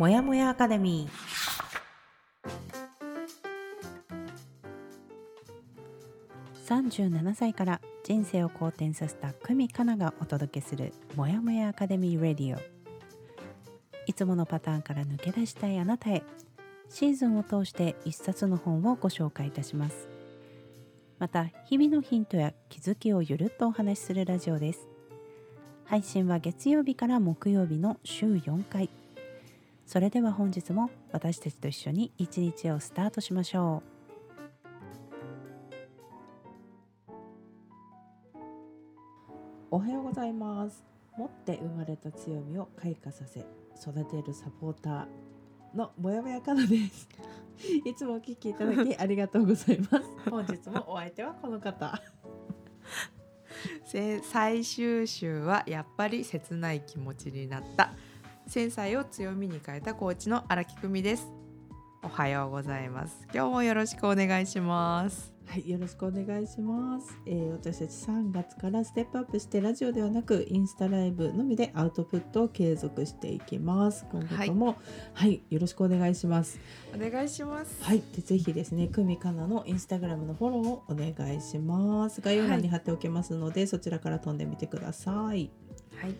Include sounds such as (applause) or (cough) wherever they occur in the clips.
もやもやアカデミー。37歳から人生を好転させた久美かながお届けするもやもやアカデミーレディオ。いつものパターンから抜け出したいあなたへシーズンを通して一冊の本をご紹介いたします。また日々のヒントや気づきをゆるっとお話しするラジオです。配信は月曜日から木曜日の週4回。それでは本日も私たちと一緒に一日をスタートしましょう。おはようございます。持って生まれた強みを開花させ育てるサポーターのもやもやかなです。(laughs) いつもお聞きいただき (laughs) ありがとうございます。本日もお相手はこの方。(laughs) 最終週はやっぱり切ない気持ちになった繊細を強みに変えたコーチの荒木久美です。おはようございます。今日もよろしくお願いします。はい、よろしくお願いします、えー私たち3月からステップアップしてラジオではなくインスタライブのみでアウトプットを継続していきます。今後ともはい、よろしくお願いします。お願いします。はい、でぜひですね、久美かなのインスタグラムのフォローをお願いします。概要欄に貼っておきますので、そちらから飛んでみてください。はい。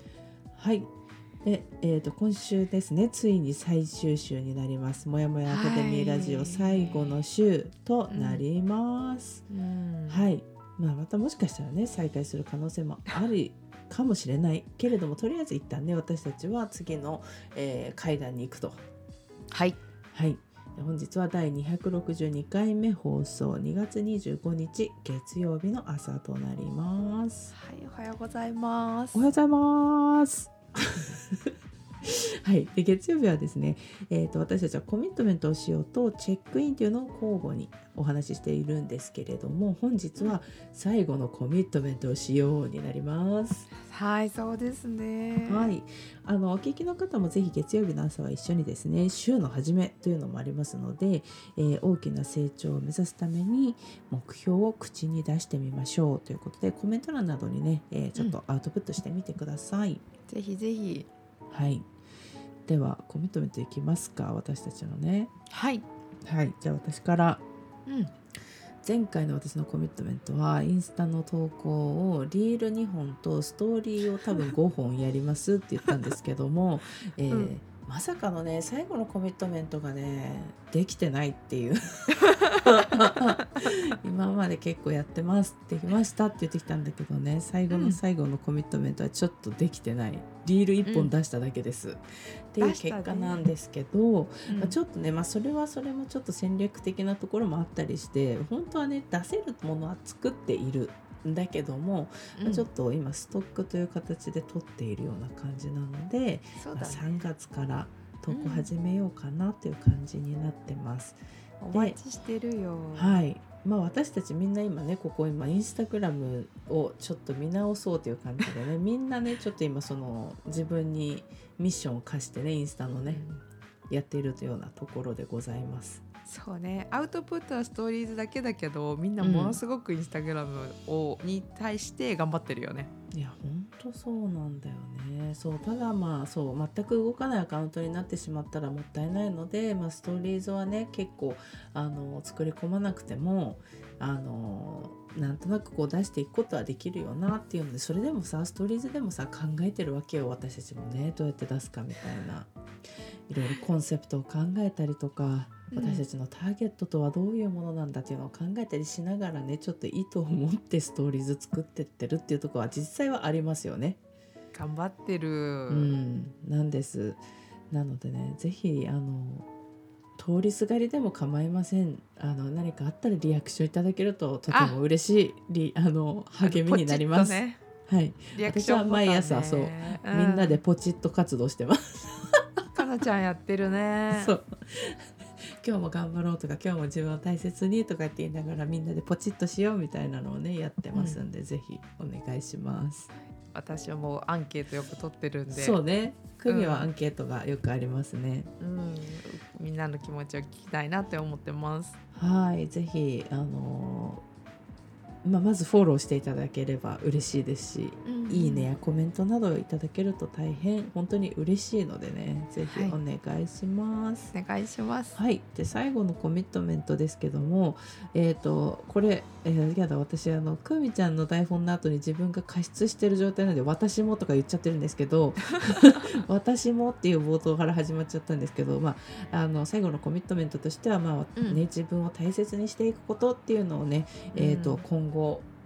はい。で、えー、と今週ですねついに最終週になります「もやもやアカデミーラジオ」はい最後の週となります。うんはい、まあ、またもしかしたらね再開する可能性もあるかもしれないけれどもとりあえず一旦ね私たちは次の、えー会談に行くとはいはい。で本日は第262回目放送2月25日月曜日の朝となります。はいおはようございますおはようございます。フフフ。(laughs) はい、で月曜日はですね、えー、と私たちはコミットメントをしようとチェックインというのを交互にお話ししているんですけれども本日は最後のコミットメントをしようになります。はいそうですねはい、あのお聞きの方もぜひ月曜日の朝は一緒にですね週の初めというのもありますので、えー大きな成長を目指すために目標を口に出してみましょうということでコメント欄などにね、えーちょっとアウトプットしてみてください。ぜひぜひはい。ではコミットメントいきますか私たちのね。はい。はい。じゃあ私から。うん。前回の私のコミットメントはインスタの投稿をリール2本とストーリーを多分5本やりますって言ったんですけども、えーうんまさかのね最後のコミットメントがねできてないっていう。(laughs) 今まで結構やってますできましたって言ってきたんだけどね最後の最後のコミットメントはちょっとできてない。リール1本出しただけです、っていう結果なんですけど、うんまあ、ちょっとね、まあ、それはそれもちょっと戦略的なところもあったりして本当はね出せるものは作っている。んだけども、まあちょっと今ストックという形で取っているような感じなので、まあ、そうだね。3月から投稿始めようかなという感じになってます。お待ちしてるよ。はい。まあ、私たちみんな今ねここ今インスタグラムをちょっと見直そうという感じでね (laughs) みんなねちょっと今その自分にミッションを課してねインスタのねやっているというようなところでございます。そうねアウトプットはストーリーズだけだけどみんなものすごくインスタグラムを、に対して頑張ってるよね。いや本当そうなんだよねそうただまあそう全く動かないアカウントになってしまったらもったいないので、まあ、ストーリーズはね結構あの作り込まなくてもあのなんとなくこう出していくことはできるよなっていうのでそれでもさストーリーズでもさ考えてるわけよ私たちもねどうやって出すかみたいないろいろコンセプトを考えたりとかうん私たちのターゲットとはどういうものなんだっていうのを考えたりしながらねちょっと意図を持ってストーリーズ作ってってるっていうところは実際はありますよね。頑張ってる。うん、なんです。なのでねぜひあの通りすがりでも構いませんあの何かあったらリアクションいただけるととても嬉しいりあの励みになります。ねはい、リアクションね、私は毎朝そうみんなでポチッと活動してます。かなちゃんやってるね。(laughs) そう今日も頑張ろうとか今日も自分を大切にとかって言いながらみんなでポチッとしようみたいなのをねやってますんで、ぜひお願いします。私はもうアンケートよく取ってるんで。そうね組はうんアンケートがよくありますね。うん、みんなの気持ちを聞きたいなって思ってます。はいぜひあのまあ、まずフォローしていただければ嬉しいですし、うんいいねやコメントなどいただけると大変本当に嬉しいのでねぜひお願いします。お願いします。はい、で最後のコミットメントですけども、えー、とこれ、えー、やだ私あのくみちゃんの台本の後に自分が加湿してる状態なので「私も」とか言っちゃってるんですけど「(laughs) 私も」っていう冒頭から始まっちゃったんですけど、まあ、あの最後のコミットメントとしては、まあうん。ね自分を大切にしていくことっていうのをね、えー、とうん。今後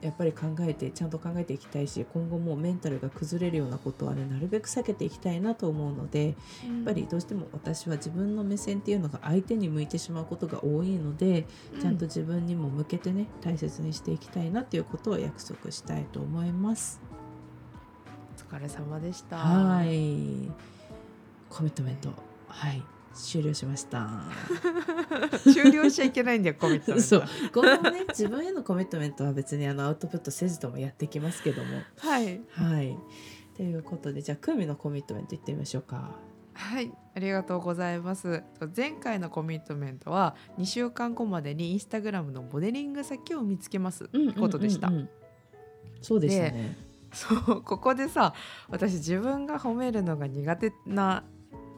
やっぱり考えてちゃんと考えていきたいし今後もうメンタルが崩れるようなことはねなるべく避けていきたいなと思うので。ややっぱりどうしても私は自分の目線っていうのが相手に向いてしまうことが多いので、ちゃんと自分にも向けてね大切にしていきたいなっていうことを約束したいと思います。お疲れ様でした。はいコミットメントはい終了しました。(laughs) 終了しちゃいけないんだよコミットメント。(laughs) そう今後もね (laughs) 自分へのコミットメントは別にあのアウトプットせずともやっていきますけどもはいはいということでじゃあクミのコミットメントいってみましょうか。はいありがとうございます。前回のコミットメントは2週間後までにインスタグラムのモデリング先を見つけますってことでした。うんうんうんうんそうでしたね。そうここでさ私自分が褒めるのが苦手な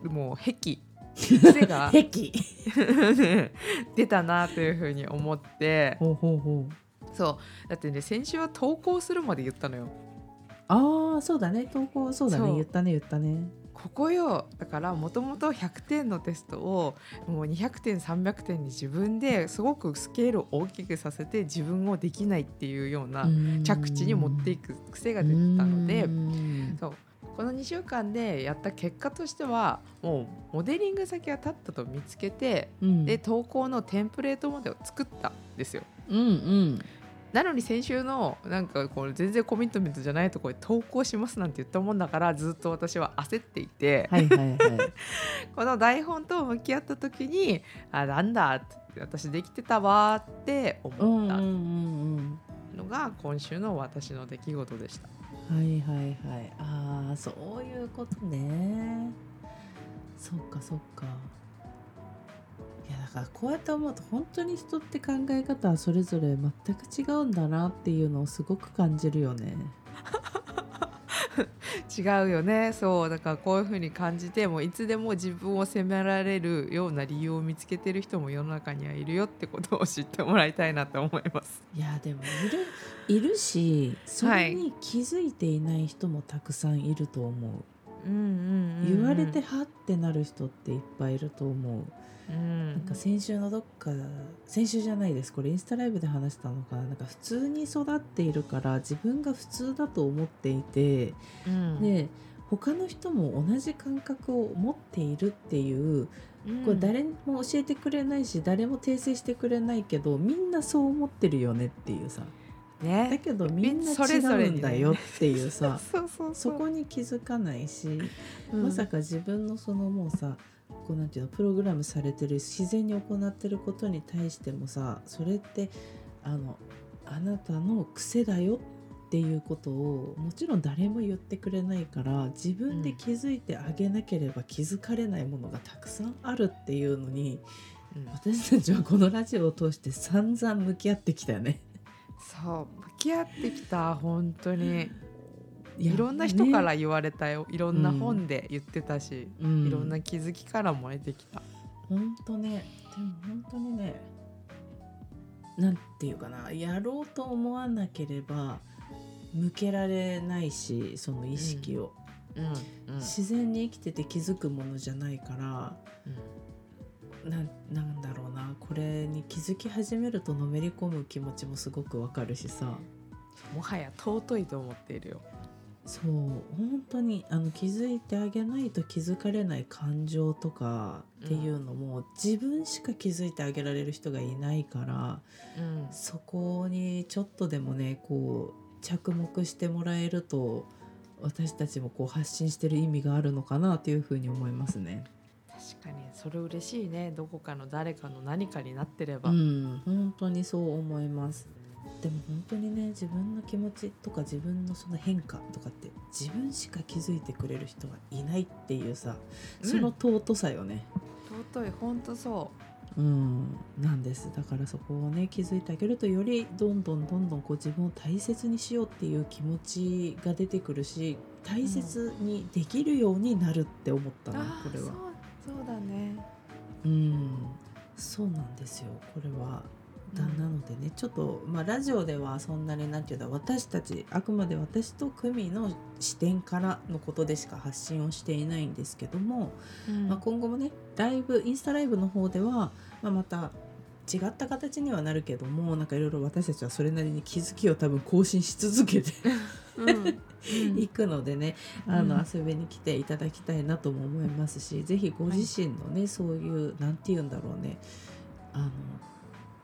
もう癖癖が壁 (laughs) 出たなというふうに思って。そう。だってね先週は投稿するまで言ったのよ。ああそうだね。投稿そうだね。言ったね言ったね。ここよだからもともと100点のテストをもう200点300点に自分ですごくスケールを大きくさせて自分をできないっていうような着地に持っていく癖が出てたので。うん。そうこの2週間でやった結果としてはもうモデリング先が立ったと見つけてうん。で投稿のテンプレートまでを作ったんですよ。うんうん。なのに先週のなんかこう全然コミットメントじゃないところで投稿しますなんて言ったもんだからずっと私は焦っていて、はいはいはい。(laughs) この台本と向き合った時にあなんだって私できてたわーってうん思ったのが今週の私の出来事でした。はいはいはい。ああそういうことね。そっかそっか。いやだからこうやって思うと本当に人って考え方はそれぞれ全く違うんだなっていうのをすごく感じるよね。(laughs) (laughs) 違うよね。そうだからこういう風に感じてもういつでも自分を責められるような理由を見つけてる人も世の中にはいるよってことを知ってもらいたいなと思います。いやでもいるいるしそれに気づいていない人もたくさんいると思う、うんうん言われてはってなる人っていっぱいいると思う、うん。なんか先週のどっか先週じゃないです。これインスタライブで話したのかな。なんか普通に育っているから自分が普通だと思っていて、うん。で他の人も同じ感覚を持っているっていううん。これ誰も教えてくれないし誰も訂正してくれないけどみんなそう思ってるよねっていうさ。だねけどみんな違うんだよっていうさ。そこに気づかないし、うん。まさか自分のそのもうさこうなんていうのプログラムされてる自然に行ってることに対してもさそれってあのあなたの癖だよっていうことをもちろん誰も言ってくれないから自分で気づいてあげなければ気づかれないものがたくさんあるっていうのにうん私たちはこのラジオを通して散々向き合ってきたよね。そう向き合ってきた本当にいろんな人かね。ら言われたよ、いろんな本で言ってたし、うん。いろんな気づきからも得てきた。本当ね。でも本当にねなんていうかなやろうと思わなければ向けられないしその意識を、うんうん自然に生きてて気づくものじゃないからなんなんだろうなこれに気づき始めるとのめり込む気持ちもすごくわかるしさ。もはや尊いと思っているよ。そう本当にあの気づいてあげないと気づかれない感情とかっていうのも、自分しか気づいてあげられる人がいないからうん。そこにちょっとでもねこう着目してもらえると私たちもこう発信してる意味があるのかなというふうに思いますね。確かに。それ嬉しいね。どこかの誰かの何かになってれば、うん。本当にそう思います。でも本当にね自分の気持ちとか自分のその変化とかって自分しか気づいてくれる人はいないっていうさその尊さよね。尊い本当そうん、なんですだからそこをね気づいてあげるとよりどんどんどんどんこう自分を大切にしようっていう気持ちが出てくるし大切にできるようになるって思ったな、これは。そうそうだねうん、そうなんですよこれは。なのでねちょっと、まあ、ラジオではそんなになんていうんだ私たちあくまで私と久美の視点からのことでしか発信をしていないんですけども、うん。まあ、今後もねライブインスタライブの方では、まあ、また違った形にはなるけどもなんかいろいろ私たちはそれなりに気づきを多分更新し続けてうん。(laughs) いくのでね、あのうん。遊びに来ていただきたいなとも思いますしぜひご自身のね、そういうなんて言うんだろうねあの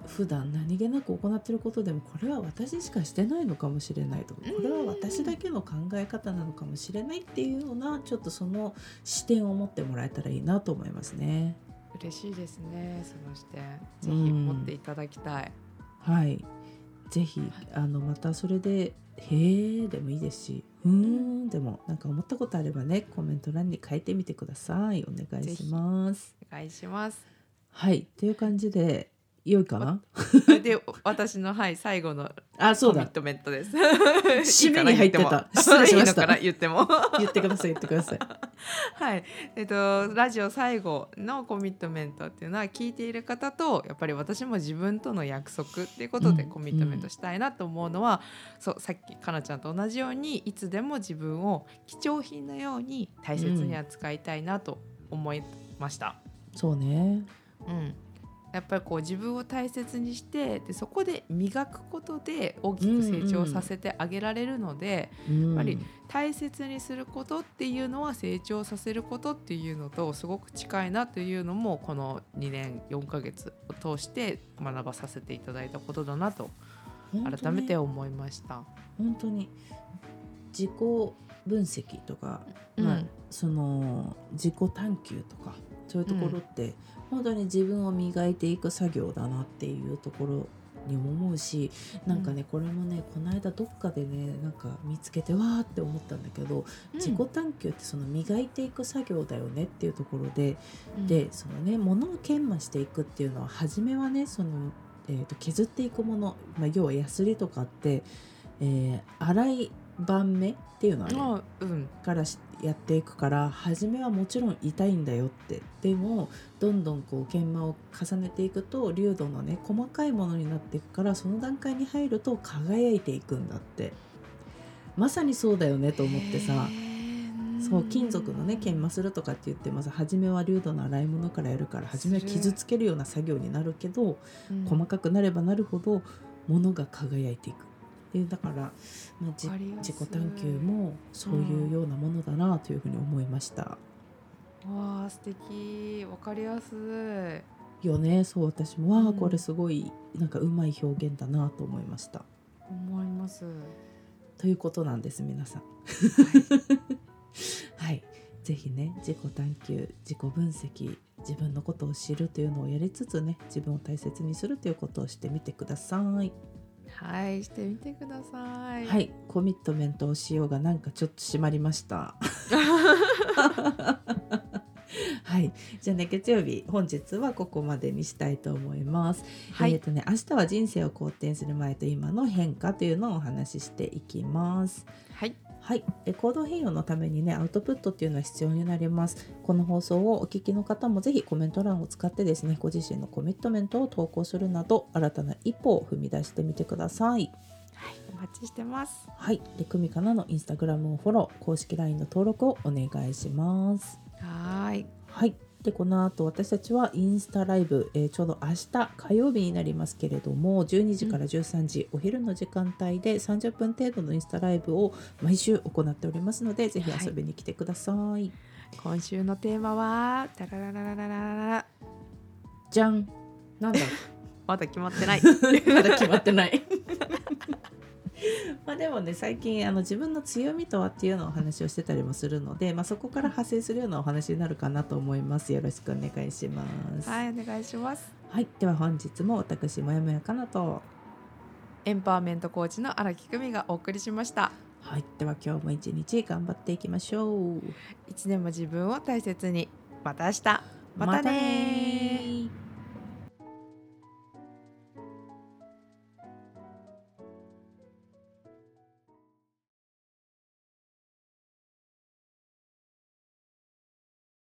普段何気なく行ってることでもこれは私しかしてないのかもしれないとかこれは私だけの考え方なのかもしれないっていうようなちょっとその視点を持ってもらえたらいいなと思いますね。嬉しいですねその視点。ぜうん。ひ持っていただきたい、はい。ぜひあのまたそれで「へえ」でもいいですし「うーん」でもなんか思ったことあればねコメント欄に書いてみてください。お願いします。お願いします。はい。という感じで良いかな？で私のはい最後のあそうだ。コミットメントです。締めに入ってた。失礼しました。言っても。言ってください言ってください。はい。えっとラジオ最後のコミットメントっていうのは聞いている方とやっぱり私も自分との約束っていうことでうんコミットメントしたいなと思うのは、そうさっきかなちゃんと同じようにいつでも自分を貴重品のように大切に扱いたいなと思いました。そうね。うんやっぱりこう自分を大切にしてでそこで磨くことで大きく成長させてあげられるので、やっぱり大切にすることっていうのは成長させることっていうのとすごく近いなというのもこの2年4ヶ月を通して学ばさせていただいたことだなと改めて思いました。本当に。自己分析とか、まあうんその自己探求とかそういうところって、本当に自分を磨いていく作業だなっていうところにも思うしなんかね、これもねこの間どっかでねなんか見つけてわーって思ったんだけど、自己探求ってその磨いていく作業だよねっていうところで、うん。でそのね物を研磨していくっていうのは初めはねその、えー、と削っていくもの、まあ、要はヤスリとかって、えー粗い盤目っていうのはねあうん。からしやっていくから初めはもちろん痛いんだよって。でもどんどんこう研磨を重ねていくと粒度のね細かいものになっていくからその段階に入ると輝いていくんだって。まさにそうだよねと思ってさ。そう金属のね研磨するとかって言ってまず初めは粒度の粗いものからやるから初めは傷つけるような作業になるけどうん。細かくなればなるほど物が輝いていくっていうだから、まあ、自己探求もそういうようなものだなというふうに思いました。わあ素敵わかりやすいよねそう私もわあうんこれすごいなんかうまい表現だなと思いました。思います。ということなんです皆さん。はい、(laughs) ぜひね自己探求自己分析自分のことを知るというのをやりつつね自分を大切にするということをしてみてください。はいしてみてください。はい、コミットメントをしようがなんかちょっと締まりました。(laughs) はい、じゃあね月曜日本日はここまでにしたいと思います。はいえっ、とね明日は人生を好転する前と今の変化というのをお話ししていきます。はいはい、で行動変容のためにねアウトプットっていうのは必要になります。この放送をお聞きの方もぜひコメント欄を使ってですねご自身のコミットメントを投稿するなど新たな一歩を踏み出してみてください。お待ちしてます。はい、でクミかなのインスタグラムをフォロー、公式 LINE の登録をお願いします。はーいはい、でこの後私たちはインスタライブ、えーちょうど明日火曜日になりますけれども、12時から13時、お昼の時間帯で30分程度のインスタライブを毎週行っておりますので、ぜひ遊びに来てください。今週のテーマはタラララララララじゃん、なんだ、(laughs) まだ決まってない。(laughs) まだ決まってない。(laughs) まあでもね最近あの自分の強みとはっていうのをお話をしてたりもするので、まあ、そこから派生するようなお話になるかなと思いますよろしくお願いしますはいお願いします。はい、では本日も私もやもやかなとエンパワーメントコーチの荒木久美がお送りしました。はいでは今日も一日頑張っていきましょう一年も自分を大切に。また明日。またねー